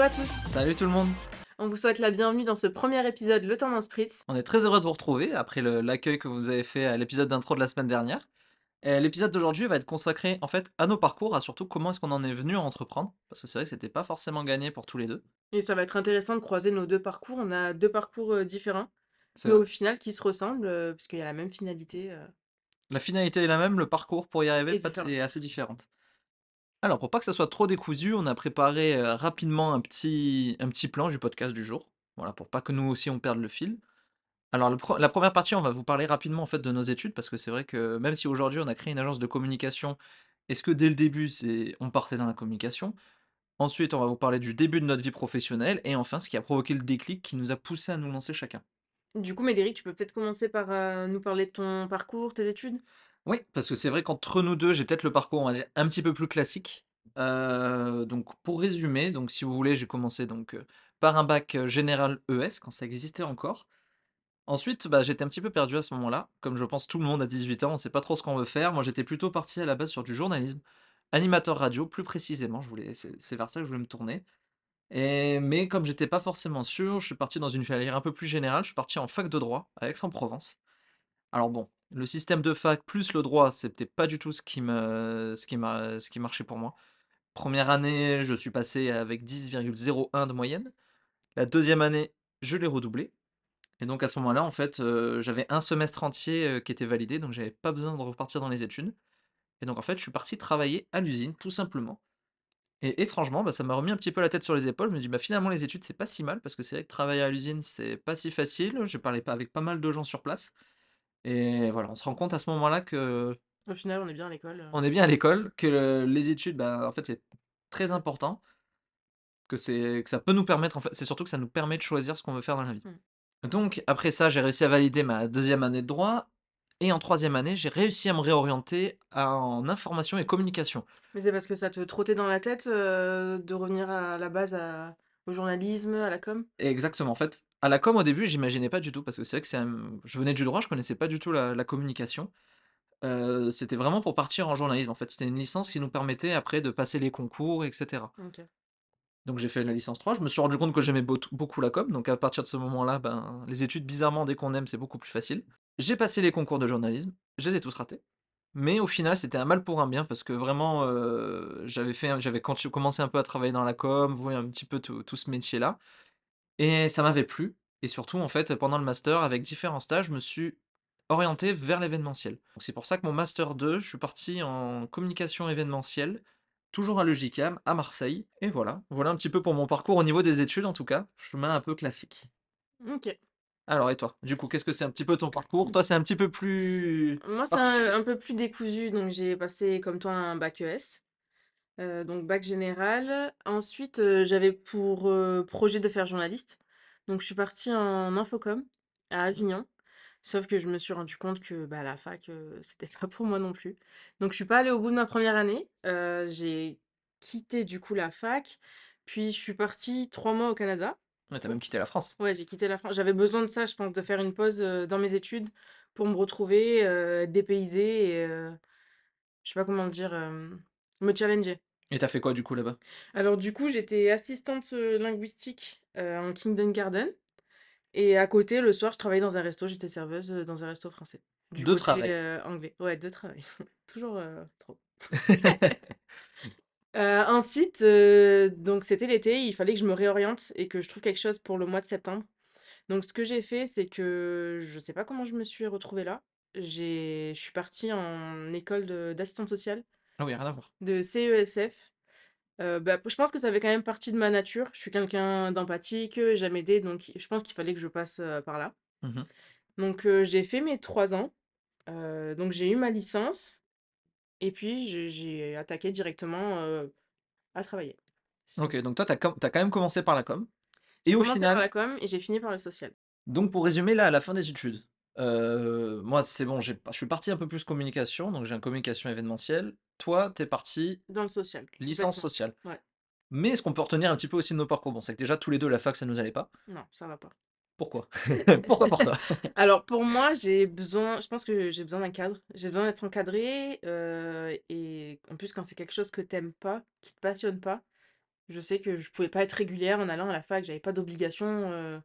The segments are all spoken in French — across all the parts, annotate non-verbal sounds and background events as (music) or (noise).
Hello à tous Salut tout le monde On vous souhaite la bienvenue dans ce premier épisode Le temps d'un spritz. On est très heureux de vous retrouver après l'accueil que vous avez fait à l'épisode d'intro de la semaine dernière. L'épisode d'aujourd'hui va être consacré en fait à nos parcours, à surtout comment est-ce qu'on en est venu à entreprendre, parce que c'est vrai que c'était pas forcément gagné pour tous les deux. Et ça va être intéressant de croiser nos deux parcours. On a deux parcours euh, différents, mais vrai. au final qui se ressemblent, euh, parce qu'il y a la même finalité. euh. La finalité est la même, le parcours pour y arriver Est est assez différente. Alors pour pas que ça soit trop décousu, on a préparé rapidement un petit, plan du podcast du jour, voilà, pour pas que nous aussi on perde le fil. Alors la première partie, on va vous parler rapidement en fait de nos études, parce que c'est vrai que même si aujourd'hui on a créé une agence de communication, est-ce que dès le début on partait dans la communication? Ensuite, on va vous parler du début de notre vie professionnelle, et enfin ce qui a provoqué le déclic qui nous a poussé à nous lancer chacun. Du coup, Médéric, tu peux peut-être commencer par nous parler de ton parcours, tes études? Oui, parce que c'est vrai qu'entre nous deux, j'ai peut-être le parcours, on va dire, un petit peu plus classique. Donc pour résumer, donc si vous voulez, j'ai commencé donc, par un bac, général ES quand ça existait encore. Ensuite, bah, j'étais un petit peu perdu à ce moment-là, comme je pense tout le monde à 18 ans, on sait pas trop ce qu'on veut faire. Moi, j'étais plutôt parti à la base sur du journalisme, animateur radio plus précisément, je voulais c'est vers ça que je voulais me tourner mais comme j'étais pas forcément sûr, je suis parti dans une filière un peu plus générale, je suis parti en fac de droit à Aix-en-Provence. Alors bon, le système de fac plus le droit, c'était pas du tout ce qui me ce qui m'a ce qui marchait pour moi. Première année, je suis passé avec 10,01 de moyenne. La deuxième année, je l'ai redoublé et donc à ce moment-là, en fait, heu, j'avais un semestre entier, heu, qui était validé, donc j'avais pas besoin de repartir dans les études et donc en fait, je suis parti travailler à l'usine, tout simplement et étrangement, bah, ça m'a remis un petit peu la tête sur les épaules. Je me dis: «Bah, finalement, les études, c'est pas si mal» parce que c'est vrai que travailler à l'usine, c'est pas si facile. J'ai parlé pas avec pas mal de gens sur place et voilà, on se rend compte à ce moment-là que Au final, on est bien à l'école. euh. on est bien à l'école, que les études, bah, en fait, c'est très important, que c'est que ça peut nous permettre en fait c'est surtout que ça nous permet de choisir ce qu'on veut faire dans la vie. Mmh. Donc après ça, j'ai réussi à valider ma deuxième année de droit et en troisième année, j'ai réussi à me réorienter à en information et communication. Mais c'est parce que ça te trottait dans la tête euh, de revenir à la base à- au journalisme, à la com? Exactement, en fait, à la com, au début, j'imaginais pas du tout parce que c'est vrai que c'est un je venais du droit, je connaissais pas du tout la la communication. Heu, c'était vraiment pour partir en journalisme, en fait. C'était une licence qui nous permettait après de passer les concours et cetera. Ok. Donc j'ai fait la licence 3, je me suis rendu compte que j'aimais beau beaucoup la com, donc à partir de ce moment-là, ben, les études bizarrement dès qu'on aime, c'est beaucoup plus facile. J'ai passé les concours de journalisme, je les ai tous ratés, mais au final, c'était un mal pour un bien parce que vraiment, heu, j'avais fait j'avais commencé un peu à travailler dans la com, vous voyez un petit peu tout tout ce métier-là et ça m'avait plu et surtout, en fait, pendant le master, avec différents stages, je me suis orienté vers l'événementiel. C'est pour ça que mon master 2, je suis parti en communication événementielle, toujours à l'UJCAM, à Marseille et voilà. Voilà un petit peu pour mon parcours au niveau des études en tout cas, chemin un peu classique. Ok. Alors et toi? Du coup, qu'est-ce que c'est un petit peu ton parcours? Toi, c'est un petit peu plus Moi, c'est un, un peu plus décousu, donc j'ai passé comme toi un bac ES. euh, donc bac général. Ensuite, euh, j'avais pour euh, projet de faire journaliste. Donc je suis partie en infocom à Avignon. Sauf que je me suis rendu compte que bah, la fac, (laughs) c'était pas pour moi non plus. Donc je suis pas allée au bout de ma première année. J'ai quitté du coup la fac. Puis je suis partie trois mois au Canada. Ouais, tu même quitté la France? Ouais, j'ai quitté la France. J'avais besoin de ça, je pense, de faire une pause euh, dans mes études pour me retrouver, euh, dépaysée et euh, je sais pas comment le dire, euh, me challenger. Et t'as fait quoi du coup là-bas? Alors du coup, j'étais assistante euh, linguistique euh, en Kindergarten. Et à côté, le soir, je travaillais dans un resto. J'étais serveuse euh, dans un resto français. Du De côté travail. euh, anglais. Ouais, de travail. (laughs) Toujours euh, trop. (laughs) Euh, ensuite, euh, donc c'était l'été, il fallait que je me réoriente et que je trouve quelque chose pour le mois de septembre. Donc ce que j'ai fait, c'est que je sais pas comment je me suis retrouvée là. J'ai, je suis partie en école de- d'assistante sociale, Ah oui, rien à voir. de CESF. Euh, bah, je pense que ça avait quand même partie de ma nature. Je suis quelqu'un d'empathique, j'aime aider, donc je pense qu'il fallait que je passe par là. Mmh Donc j'ai fait mes trois ans. Donc j'ai eu ma licence et puis j'ai j'ai attaqué directement euh, à travailler. OK, donc toi, t'as as quand même commencé par la com J'ai et au commencé par final la com et j'ai fini par le social. Donc pour résumer là, à la fin des études, moi c'est bon, j'ai je suis parti un peu plus communication, donc j'ai un communication événementielle. Toi, tu es parti Dans le social, licence complètement. sociale. Ouais. Mais ce qu'on peut retenir un petit peu aussi de nos parcours, bon, c'est que déjà tous les 2 la fac ça nous allait pas. Non, ça va pas. Pourquoi? (laughs) Pourquoi pour toi? Alors pour moi, j'ai besoin, je pense que j'ai besoin d'un cadre. J'ai besoin d'être encadrée euh, et en plus quand c'est quelque chose que t'aimes pas, qui te passionne pas, Je sais que je pouvais pas être régulière en allant à la fac, j'avais pas d'obligation, heu,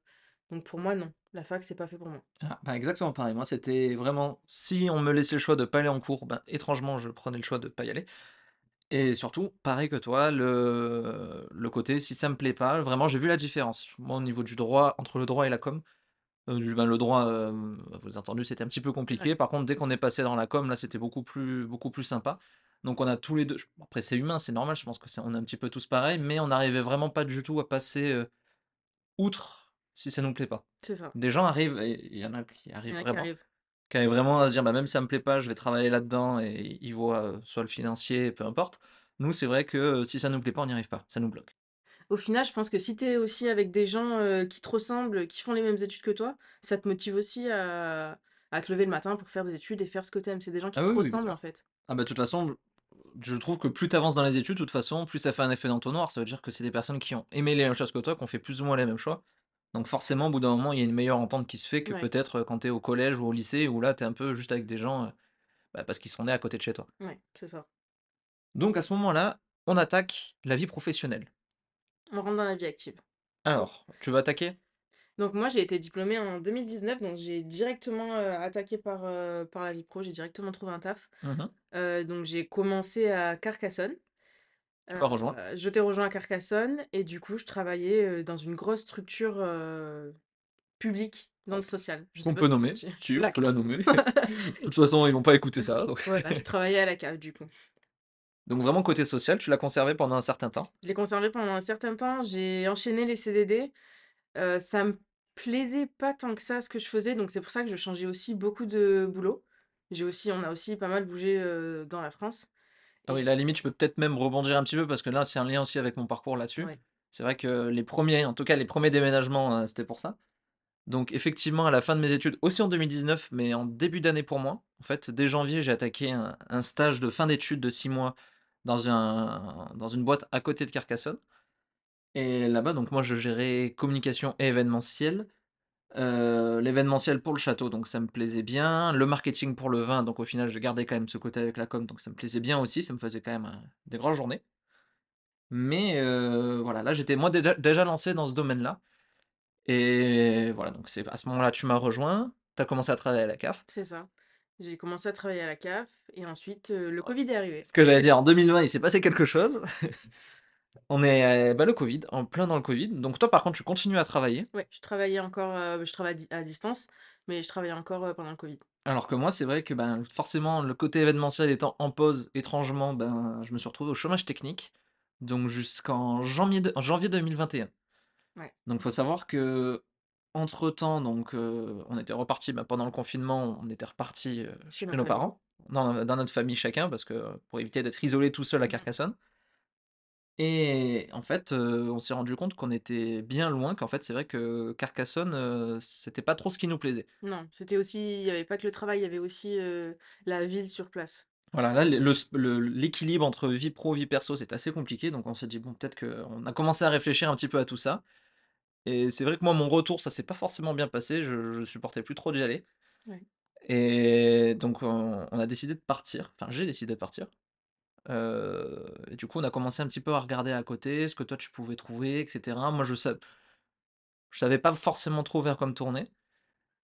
donc pour moi non, la fac c'est pas fait pour moi. Ah, bah, exactement pareil. Moi, c'était vraiment si on me laissait le choix de pas aller en cours, ben, étrangement, je prenais le choix de pas y aller et surtout, pareil que toi, le le côté si ça me plaît pas, vraiment j'ai vu la différence. Moi, au niveau du droit, entre le droit et la com, du ben, le droit, vous avez entendu, c'était un petit peu Ouais, compliqué. Par contre, dès qu'on est passé dans la com, là, c'était beaucoup plus beaucoup plus sympa. Donc on a tous les 2 j après c'est humain, c'est normal, je pense que c'est on est un petit peu tous pareils, mais on n'arrivait vraiment pas du tout à passer, outre si ça nous plaît pas. c'est ça. Des gens arrivent et il y en a qui Il y arrivent en a qui vraiment arrivent. Qui arrivent vraiment à se dire: «Bah, même si ça me plaît pas, je vais travailler là-dedans» et ils voient, soit le financier, peu importe. Nous, c'est vrai que, si ça nous plaît pas, on n'y arrive pas, ça nous bloque. Au final, je pense que si tu es aussi avec des gens, qui te ressemblent, qui font les mêmes études que toi, ça te motive aussi à à te lever le matin pour faire des études et faire ce que tu aimes. C'est des gens qui Ah te oui, oui, bien ressemblent, en fait. Ah bah, de toute façon, je trouve que plus tu avances dans les études, de toute façon, plus ça fait un effet d'entonnoir. Ça veut dire que c'est des personnes qui ont aimé les mêmes choses que toi, qui ont fait plus ou moins les mêmes choix. Donc forcément, au bout d'un moment, il y a une meilleure entente qui se fait que Ouais, peut-être, heu, quand tu es au collège ou au lycée où là, tu es un peu juste avec des gens, heu, bah, parce qu'ils sont nés à côté de chez toi. ouais, c'est ça. Donc à ce moment-là, on attaque la vie professionnelle. On rentre dans la vie active. Alors, tu veux attaquer? donc moi, j'ai été diplômée en 2019, donc j'ai directement, heu, attaqué par, la vie pro, j'ai directement trouvé un taf. Mmh donc j'ai commencé à Carcassonne. M'as rejoint. je t'ai rejoint à Carcassonne et du coup, je travaillais, dans une grosse structure, publique dans le social. Je sais Qu'on pas peut nommer. tu (laughs) Si, on la peut la nommer. (laughs) De toute façon, ils vont pas écouter ça, donc Voilà, je (laughs) travaillais à la CAF, du coup. donc vraiment côté social, tu l'as conservé pendant un certain temps? Je l'ai conservé pendant un certain temps, j'ai enchaîné les CDD. Heu, ça me plaisait pas tant que ça, ce que je faisais, donc c'est pour ça que je changeais aussi beaucoup de boulot. J'ai aussi on a aussi pas mal bougé, dans la France Ah oui, et la limite, je peux peut-être même rebondir un petit peu parce que là, c'est un lien aussi avec mon parcours là-dessus. ouais, C'est vrai que les premiers, en tout cas les premiers déménagements, heu, c'était pour ça. Donc effectivement, à la fin de mes études, aussi en 2019, mais en début d'année pour moi, en fait, dès janvier, j'ai attaqué un un stage de fin d'études de 6 mois dans un dans une boîte à côté de Carcassonne et là-bas, donc moi, je gérais communication et événementiel. Heu, l'événementiel pour le château, donc ça me plaisait bien. Le marketing pour le vin, donc au final, j'ai gardé quand même ce côté avec la com, donc ça me plaisait bien aussi, ça me faisait quand même, heu, des grosses journées. Mais heu, voilà, là, j'étais moi déjà déjà lancé dans ce domaine-là et voilà, donc c'est à ce moment-là, tu m'as rejoint, tu as commencé à travailler à la CAF. c'est ça. J'ai commencé à travailler à la CAF et ensuite, le covid est arrivé. Ce que j'allais dire, en 2020, il s'est passé quelque chose. (laughs) On est, heu, bah, le covid, en plein dans le covid, donc toi, par contre, tu continues à travailler, Ouais, je travaillais encore, heu, je travaille à di à distance, mais je travaillais encore, heu, pendant le covid. alors que moi, c'est vrai que, ben, forcément, le côté événementiel étant en pause, étrangement, ben, je me suis retrouvé au chômage technique, donc jusqu'en janvier de janvier 2021. Ouais, Donc faut savoir qu'entre temps, donc heu, on était reparti bah, pendant le confinement, on était reparti heu, chez nos parents, dans dans notre famille chacun, parce que pour éviter d'être isolé tout seul à Mmh Carcassonne et en fait, on s'est rendu compte qu'on était bien loin, qu'en fait, c'est vrai que Carcassonne, c'était pas trop ce qui nous plaisait. Non, c'était aussi il y avait pas que le travail, il y avait aussi, la ville sur place. Voilà, là, le le l'équilibre entre vie pro, vie perso, c'est assez compliqué, donc on s'est dit: «Bon, peut-être qu'on a commencé à réfléchir un petit peu à tout ça et c'est vrai que moi, mon retour, ça s'est pas forcément bien passé, je je supportais plus trop d'y aller. Ouais, Et donc on on a décidé de partir, enfin j'ai décidé de partir, heu et du coup on a commencé un petit peu à regarder à côté, ce que toi tu pouvais trouver et cetera. Moi je sa je savais pas forcément trop vers quoi me tourner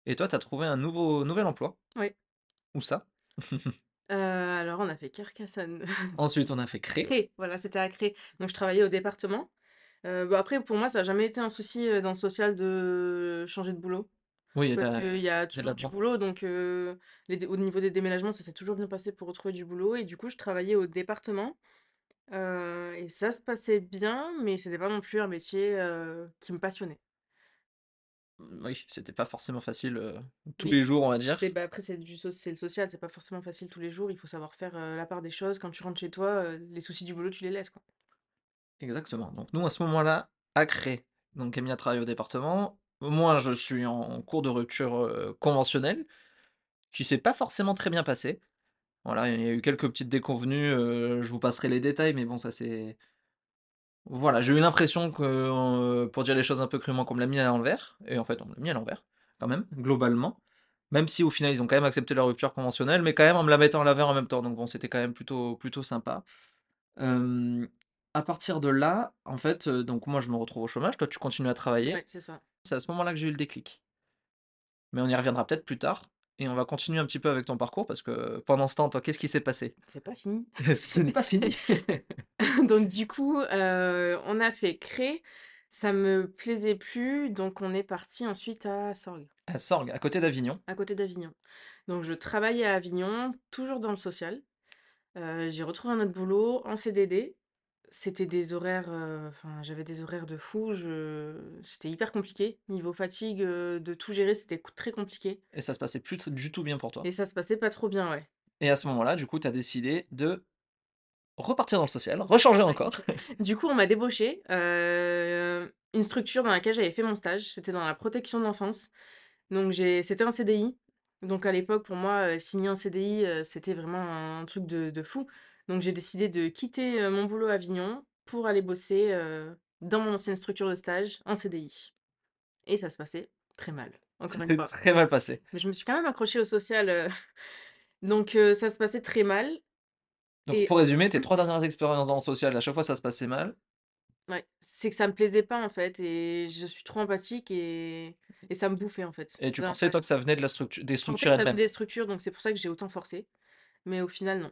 et toi tu as trouvé un nouveau nouvel emploi. ouais. Où ça? Heu, (laughs) alors on a fait Carcassonne. (laughs) Ensuite on a fait Cré. Cré, voilà, c'était à Cré. Donc je travaillais au département. Heu, bah, après pour moi ça a jamais été un souci, heu, dans le social de changer de boulot. Oui, il y a y toujours du boulot donc les au niveau des déménagements, ça s'est toujours bien passé pour retrouver du boulot et du coup je travaillais au département, et ça se passait bien, mais c'était pas non plus un métier, qui me passionnait. Mmh, oui, c'était pas forcément facile, tous Oui, les jours on va dire. c'est bah, après c'est du so c'est le social, c'est pas forcément facile tous les jours, il faut savoir faire, la part des choses. Quand tu rentres chez toi, les soucis du boulot, tu les laisses, quoi. Exactement. Donc nous à ce moment-là, à Cré, donc Camille a travaillé au département. Moi je suis en cours de rupture, conventionnelle, qui s'est pas forcément très bien passé. Voilà, il y a eu quelques petites déconvenues, je vous passerai les détails, mais bon, ça c'est voilà, j'ai eu l'impression que, pour dire les choses un peu crûment, qu'on me l'a mis à l'envers et en fait, on me l'a mis à l'envers, quand même, globalement. Même si au final, ils ont quand même accepté la rupture conventionnelle, mais quand même en me la mettant à l'envers en même temps, donc bon, c'était quand même plutôt plutôt sympa. À partir de là, en fait, donc moi je me retrouve au chômage, toi tu continues à travailler. Ouais, c'est ça. C'est à ce moment-là que j'ai eu le déclic. Mais on y reviendra peut-être plus tard et on va continuer un petit peu avec ton parcours parce que pendant ce temps, toi, qu'est-ce qui s'est passé? C'est pas fini. (laughs) Ce n'est pas fini. (laughs) (laughs) Donc du coup, on a fait Cré, ça me plaisait plus, donc on est parti ensuite à Sorgues, À Sorgues, à côté d'Avignon. à côté d'Avignon. Donc je travaillais à Avignon, toujours dans le social. Heu, j'ai retrouvé un autre boulot en CDD. C'était des horaires, heu, enfin j'avais des horaires de fou, je c'était hyper compliqué. Niveau fatigue, heu, de tout gérer, c'était co très compliqué Et ça se passait plus tr du tout bien pour toi. et ça se passait pas trop bien, ouais. Et à ce moment-là, du coup, tu as décidé de repartir dans le social, rechanger Ouais. encore. (laughs) (laughs) Du coup, on m'a débauchée, heu, une structure dans laquelle j'avais fait mon stage, c'était dans la protection de l'enfance. Donc j'ai c'était un CDI. Donc à l'époque, pour moi, heu, signer un CDI, heu, c'était vraiment un truc de de fou. Donc j'ai décidé de quitter, mon boulot à Avignon pour aller bosser, dans mon ancienne structure de stage en CDI et ça se passait très mal, encore une s'est fois. très mal passé. Mais je me suis quand même accrochée au social, (laughs) donc ça se passait très mal Donc et pour résumer, tes 3 dernières expériences dans le social, à chaque fois ça se passait mal? Ouais, c'est que ça me plaisait pas, en fait et je suis trop empathique et et ça me bouffait, en fait. et tu pensais toi que ça venait de la structu des Je pensais structures que ça venait elles-mêmes? des structures, donc c'est pour ça que j'ai autant forcé, mais au final, non.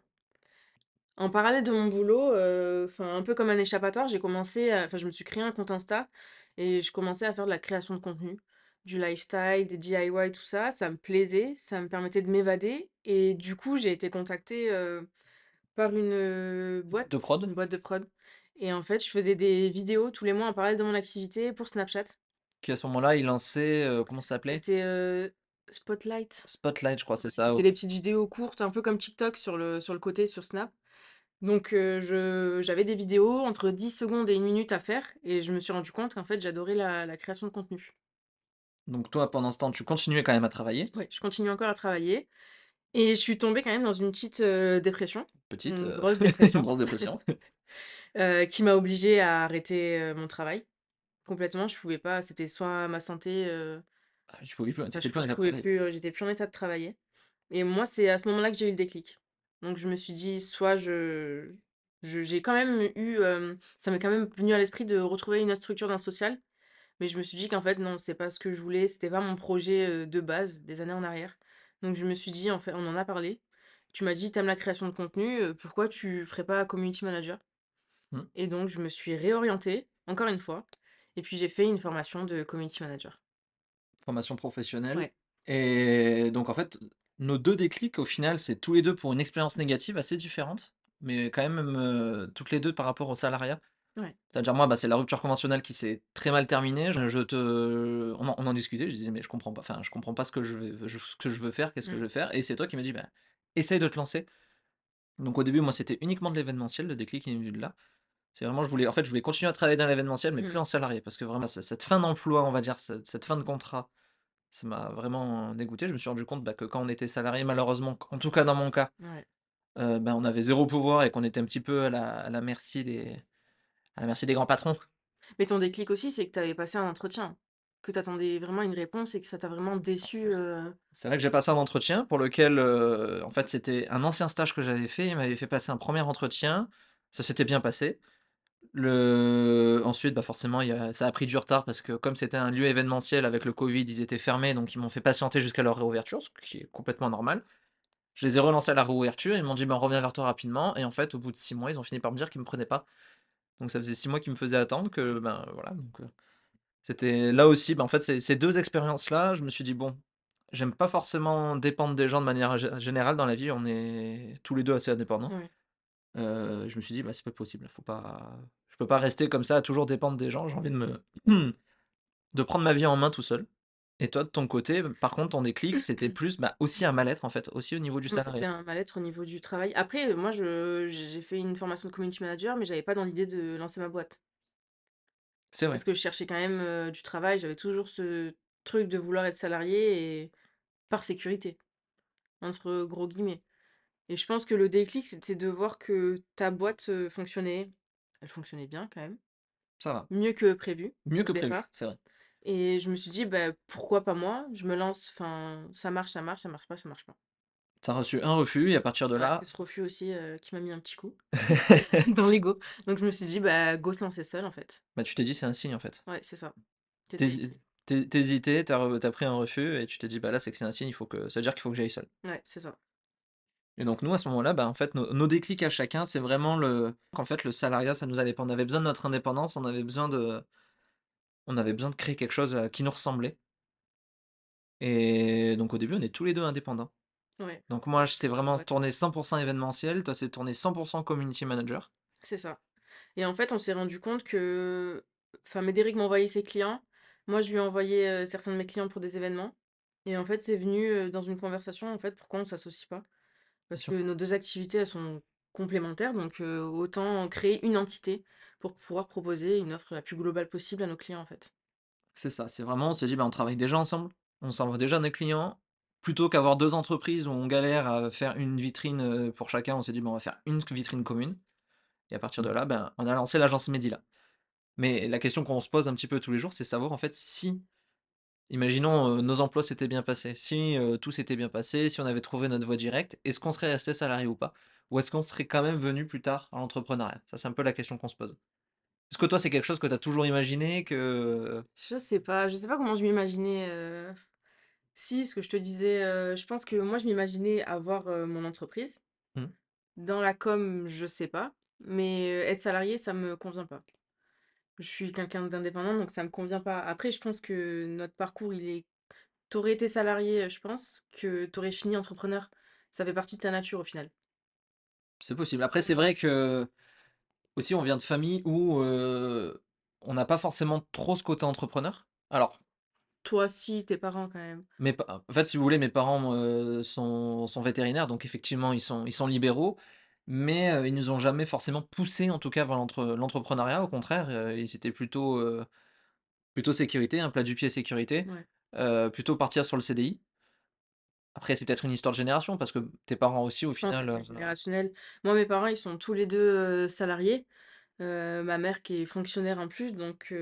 En parallèle de mon boulot, heu, enfin, un peu comme un échappatoire, j'ai commencé à enfin, je me suis créé un compte Insta et je commençais à faire de la création de contenu, du lifestyle, des DIY, tout ça. Ça me plaisait, ça me permettait de m'évader et du coup, j'ai été contactée, heu, par une, heu, De boîte, prod? une boîte de prod et en fait, je faisais des vidéos tous les mois en parallèle de mon activité pour Snapchat. Qui à ce moment-là, il lançait, heu, comment ça s'appelait? C'était, heu, Spotlight. Spotlight, je crois, c'est Ouais, ça, fait OK. des petites vidéos courtes, un peu comme TikTok sur le sur le côté, sur Snap. Donc heu, je j'avais des vidéos entre 10 secondes et une minute à faire et je me suis rendu compte qu'en fait, j'adorais la la création de contenu. Donc toi, pendant ce temps, tu continuais quand même à travailler, Ouais, je continue encore à travailler et je suis tombée quand même dans une petite, heu, dépression, petite, une heu, grosse (laughs) une dépression, grosse (laughs) dépression. heu, qui m'a obligée à arrêter, heu, mon travail complètement. Je pouvais pas, c'était soit ma santé, heu, Ah, tu pouvais plus, tu enfin je étais plus pou en je état de pouvais travail. plus, heu, j'étais plus en état de travailler et moi, c'est à ce moment-là que j'ai eu le déclic. Donc je me suis dit: «Soit je je» j'ai quand même eu, hem, ça m'est quand même venu à l'esprit de retrouver une autre structure dans le social Mais je me suis dit qu'en fait, non, c'est pas ce que je voulais, c'était pas mon projet, heu, de base, des années en arrière. Donc je me suis dit, en fait on en a parlé. Tu m'as dit: t'aimes la création de contenu, heu, pourquoi tu ferais pas community manager?» Mmh. et donc je me suis réorientée, encore une fois et puis j'ai fait une formation de community manager. Formation professionnelle Ouais, et donc en fait, nos 2 déclics au final, c'est tous les 2 pour une expérience négative assez différente, mais quand même, heu, toutes les 2 par rapport au salariat. ouais. C'est-à-dire moi, bah, c'est la rupture conventionnelle qui s'est très mal terminée. Je je te on en on en discutait, je disais: «Mais je comprends pas, enfin, je comprends pas ce que je je ce que je veux faire, qu'est-ce que Mmh. je veux faire?» et c'est toi qui m'as dit: «Bah, essaye de te lancer». Donc au début, moi, c'était uniquement de l'événementiel, le déclic il est venu de là. C'est vraiment je voulais en fait, je voulais continuer à travailler dans l'événementiel, mais plus Mmh. en salarié parce que vraiment ce cette fin d'emploi, on va dire, ce cette fin de contrat, ça m'a vraiment dégoûté. Je me suis rendu compte, bah, que quand on était salarié, malheureusement, en tout cas dans mon cas, Ouais. bah, on avait zéro pouvoir et qu'on était un petit peu à la à la merci des à la merci des grands patrons. Mais ton déclic aussi, c'est que tu avais passé un entretien, que tu attendais vraiment une réponse et que ça t'a vraiment déçu, heu C'est vrai que j'ai passé un entretien pour lequel, en fait, c'était un ancien stage que j'avais fait. Il m'avait fait passer un premier entretien. Ça s'était bien passé. Le ensuite, bah, forcément, il y a ça a pris du retard parce que comme c'était un lieu événementiel avec le covid, ils étaient fermés, donc ils m'ont fait patienter jusqu'à leur réouverture, ce qui est complètement normal. Je les ai relancés à la réouverture, ils m'ont dit: «Ben, on revient vers toi rapidement» et en fait, au bout de 6 mois, ils ont fini par me dire qu'ils me prenaient pas. Donc ça faisait 6 mois qu'ils me faisaient attendre que, ben, voilà, donc heu, c'était là aussi, ben, en fait, ces 2 expériences-là, je me suis dit: «Bon, j'aime pas forcément dépendre des gens de manière gé générale dans la vie, on est tous les 2 assez indépendants». ouais. Heu, je me suis dit: «Bah, c'est pas possible, faut pas je peux pas rester comme ça à toujours dépendre des gens, j'ai envie de me (clears throat) de prendre ma vie en main tout seul». Et toi, de ton côté, par contre, ton déclic, (clears throat) c'était plus, bah, aussi un mal-être, en fait, aussi au niveau du c'était salariat? un mal-être au niveau du travail. Après, heu, moi, je j'ai fait une formation de community manager, mais j'avais pas dans l'idée de lancer ma boîte. C'est Parce vrai, que je cherchais quand même, heu, du travail, j'avais toujours ce truc de vouloir être salariée et «par sécurité», entre gros guillemets. Et je pense que le déclic, c'était de voir que ta boîte, heu, fonctionnait. Elle fonctionnait bien quand même, ça va. mieux que prévu Mieux au que départ. prévu, c'est vrai. Et je me suis dit: «Bah, pourquoi pas moi?» je me lance, enfin, ça marche, ça marche, ça marche pas, ça marche pas. Tu as reçu un refus et à partir de Ouais, là c'est ce refus aussi, heu, qui m'a mis un petit coup (laughs) dans l'ego. Donc je me suis dit: «Bah, go se lancer seul, en fait». bah, tu t'es dit: «C'est un signe, en fait». Ouais, c'est ça. Tu C'était hési tu tu hésitais, tu as re tu as pris un refus et tu t'es dit: «Bah, là, c'est que c'est un signe, il faut que ça veut dire qu'il faut que j'aille seul». ouais, c'est ça. Et donc nous, à ce moment-là, bah, en fait, nos nos déclics à chacun, c'est vraiment le qu'en fait, le salariat, ça nous allait pas. On avait besoin de notre indépendance, on avait besoin de on avait besoin de créer quelque chose, heu, qui nous ressemblait et donc au début, on est tous les 2 indépendants. Ouais, Donc moi, c'est vraiment boîte. tourné 100% événementiel, toi, c'est tourné 100% community manager. C'est ça et en fait, on s'est rendu compte que enfin, Médéric m'envoyait ses clients. Moi, je lui envoyais, heu, certains de mes clients pour des événements et en fait, c'est venu, heu, dans une conversation, en fait, pourquoi on s'associe pas? Parce que nos 2 activités, elles sont complémentaires donc heu, autant créer une entité pour pouvoir proposer une offre la plus globale possible à nos clients, en fait. C'est ça, c'est vraiment on s'est dit: «Bah, on travaille déjà ensemble, on s'envoie déjà nos clients». Plutôt qu'avoir 2 entreprises où on galère à faire une vitrine, heu, pour chacun, on s'est dit: «Bah, on va faire une vitrine commune» et à partir de là, ben, on a lancé l'agence Medila. Mais la question qu'on se pose un petit peu tous les jours, c'est savoir en fait si, imaginons, heu, nos emplois s'étaient bien passés, si, heu, tout s'était bien passé, si on avait trouvé notre voie directe, est-ce qu'on serait resté salarié ou pas? Ou est-ce qu'on serait quand même venu plus tard à l'entrepreneuriat? Ça, c'est un peu la question qu'on se pose. Est-ce que toi, c'est quelque chose que tu as toujours imaginé que Je sais pas, je sais pas comment je m'imaginais, si, ce que je te disais, je pense que moi, je m'imaginais avoir, mon entreprise. mmh, Dans la com, je sais pas, mais être salarié, ça me convient pas. Je suis quelqu'un d'indépendant, donc ça me convient pas. Après, je pense que notre parcours, il est tu aurais été salarié, heu, je pense que tu aurais fini entrepreneur. Ça fait partie de ta nature, au final. c'est possible. Après, c'est vrai que Aussi, on vient de familles où, on n'a pas forcément trop ce côté entrepreneur. Alors, Toi, si, tes parents, quand même. mes pa en fait, si vous voulez, mes parents, sont sont vétérinaires, donc effectivement, ils sont ils sont libéraux, mais heu, ils nous ont jamais forcément poussés, en tout cas, vers l'entre l'entrepreneuriat. Au contraire, heu, ils étaient plutôt, heu, plutôt sécurité, un plat du pied sécurité, Ouais. heu, plutôt partir sur le CDI. Après, c'est peut-être une histoire de génération parce que tes parents aussi, au Je pense final, c'est générationnel. Moi, mes parents, ils sont tous les 2 heu, salariés. Ma mère qui est fonctionnaire en plus, donc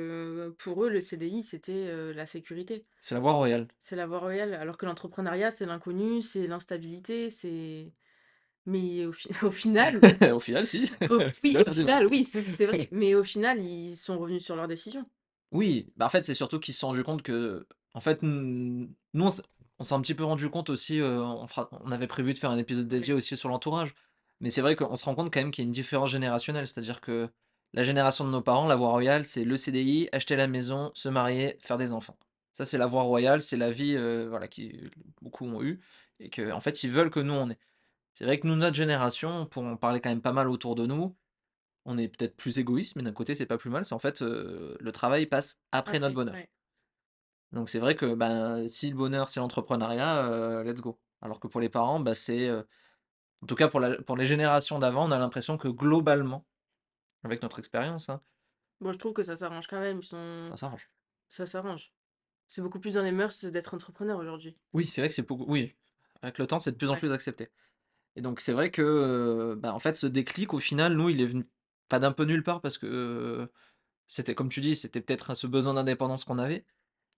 pour eux, le CDI, c'était, la sécurité. c'est la voie royale. C'est la voie royale, alors que l'entrepreneuriat, c'est l'inconnu, c'est l'instabilité, c'est mais au fi (laughs) au final (laughs) Au final, si. (laughs) au Au oui, final, au final, oui, c'est c'est vrai, mais au final, ils sont revenus sur leurs décisions. Oui, bah, en fait, c'est surtout qu'ils se sont rendus compte que, en fait, n nous, on s'est on s'est un petit peu rendu compte aussi, on fera on avait prévu de faire un épisode dédié aussi sur l'entourage. Mais c'est vrai qu'on se rend compte quand même qu'il y a une différence générationnelle. C'est-à-dire que la génération de nos parents, la voie royale, c'est le CDI, acheter la maison, se marier, faire des enfants. Ça, c'est la voie royale, c'est la vie, heu, voilà, qui beaucoup ont eu et qu'en fait, ils veulent que nous, on ait. C'est vrai que nous, notre génération, pour en parler quand même pas mal autour de nous, on est peut-être plus égoïste, mais d'un côté, c'est pas plus mal. C'est en fait, heu, le travail passe après notre bonheur. ouais, Donc c'est vrai que, ben, si le bonheur, c'est l'entrepreneuriat, heu, let's go. Alors que pour les parents, bah, c'est, heu, en tout cas pour la pour les générations d'avant, on a l'impression que globalement, avec notre expérience, hein, bon, je trouve que ça s'arrange quand même, ça s'arrange. ça s'arrange. C'est beaucoup plus dans les mœurs d'être entrepreneur aujourd'hui. Oui, c'est vrai que c'est beaucoup oui, avec le temps, c'est de plus en plus accepté. Et donc c'est vrai que, bah, en fait, ce déclic, au final, nous, il est venu pas d'un peu nulle part parce que, c'était comme tu dis, c'était peut-être ce besoin d'indépendance qu'on avait.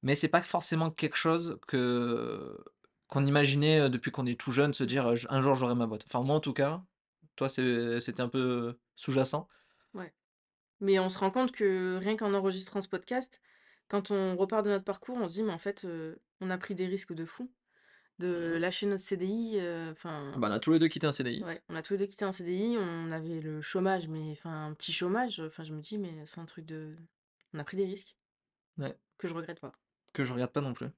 Mais c'est pas forcément quelque chose que qu'on imaginait, depuis qu'on est tout jeune, se dire, heu: «J un jour j'aurai ma boîte». Enfin moi en tout cas, toi c'était un peu sous-jacent? ouais. Mais on se rend compte que rien qu'en enregistrant ce podcast, quand on repart de notre parcours, on se dit: «Mais en fait, on a pris des risques de fou, de lâcher notre CDI», heu, Ah enfin bah, on a tous les 2 quitté un CDI. Ouais, on a tous les 2 quitté un CDI, on avait le chômage, mais enfin un petit chômage, enfin je me dis: «Mais c'est un truc de» on a pris des risques Ouais, que je regrette pas. que je regarde pas non plus.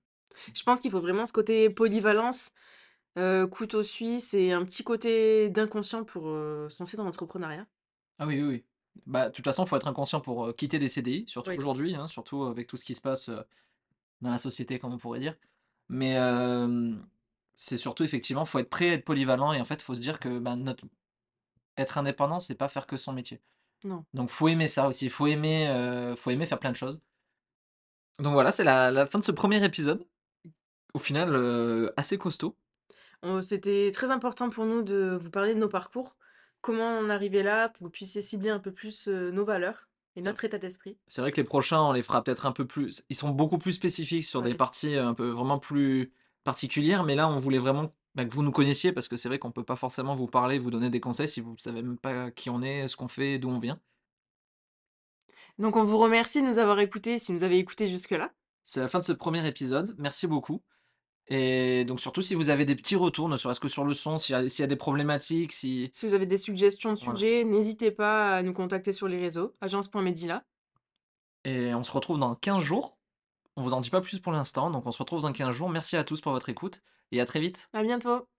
Je pense qu'il faut vraiment ce côté polyvalence, heu, couteau suisse et un petit côté d'inconscient pour, heu, se lancer dans l'entrepreneuriat. Ah oui, oui, oui. Bah, de toute façon, faut être inconscient pour, heu, quitter des CDI, surtout Oui, aujourd'hui, hein, surtout avec tout ce qui se passe, heu, dans la société comme on pourrait dire. Mais, c'est surtout effectivement, faut être prêt à être polyvalent et en fait, faut se dire que, bah, notre être indépendant, c'est pas faire que son métier. non. Donc faut aimer ça aussi, faut aimer, faut aimer faire plein de choses. Donc voilà, c'est la la fin de ce premier épisode. Au final, assez costaud. On c'était très important pour nous de vous parler de nos parcours, comment on arrivait là, pour que vous puissiez cibler un peu plus, nos valeurs et notre état d'esprit. c'est vrai que les prochains, on les fera peut-être un peu plus ils sont beaucoup plus spécifiques sur des parties, un peu vraiment plus particulières, mais là, on voulait vraiment bah, que vous nous connaissiez parce que c'est vrai qu'on peut pas forcément vous parler, vous donner des conseils si vous savez même pas qui on est, ce qu'on fait, d'où on vient. Donc on vous remercie de nous avoir écoutés, si vous avez écouté jusque-là. C'est la fin de ce premier épisode. Merci beaucoup et donc surtout si vous avez des petits retours, ne serait-ce que sur le son, s'il y a s'il y a des problématiques, si Si vous avez des suggestions de voilà sujets, n'hésitez pas à nous contacter sur les réseaux, agence.medila. et on se retrouve dans 15 jours. On vous en dit pas plus pour l'instant, donc on se retrouve dans 15 jours. Merci à tous pour votre écoute et à très vite. À bientôt.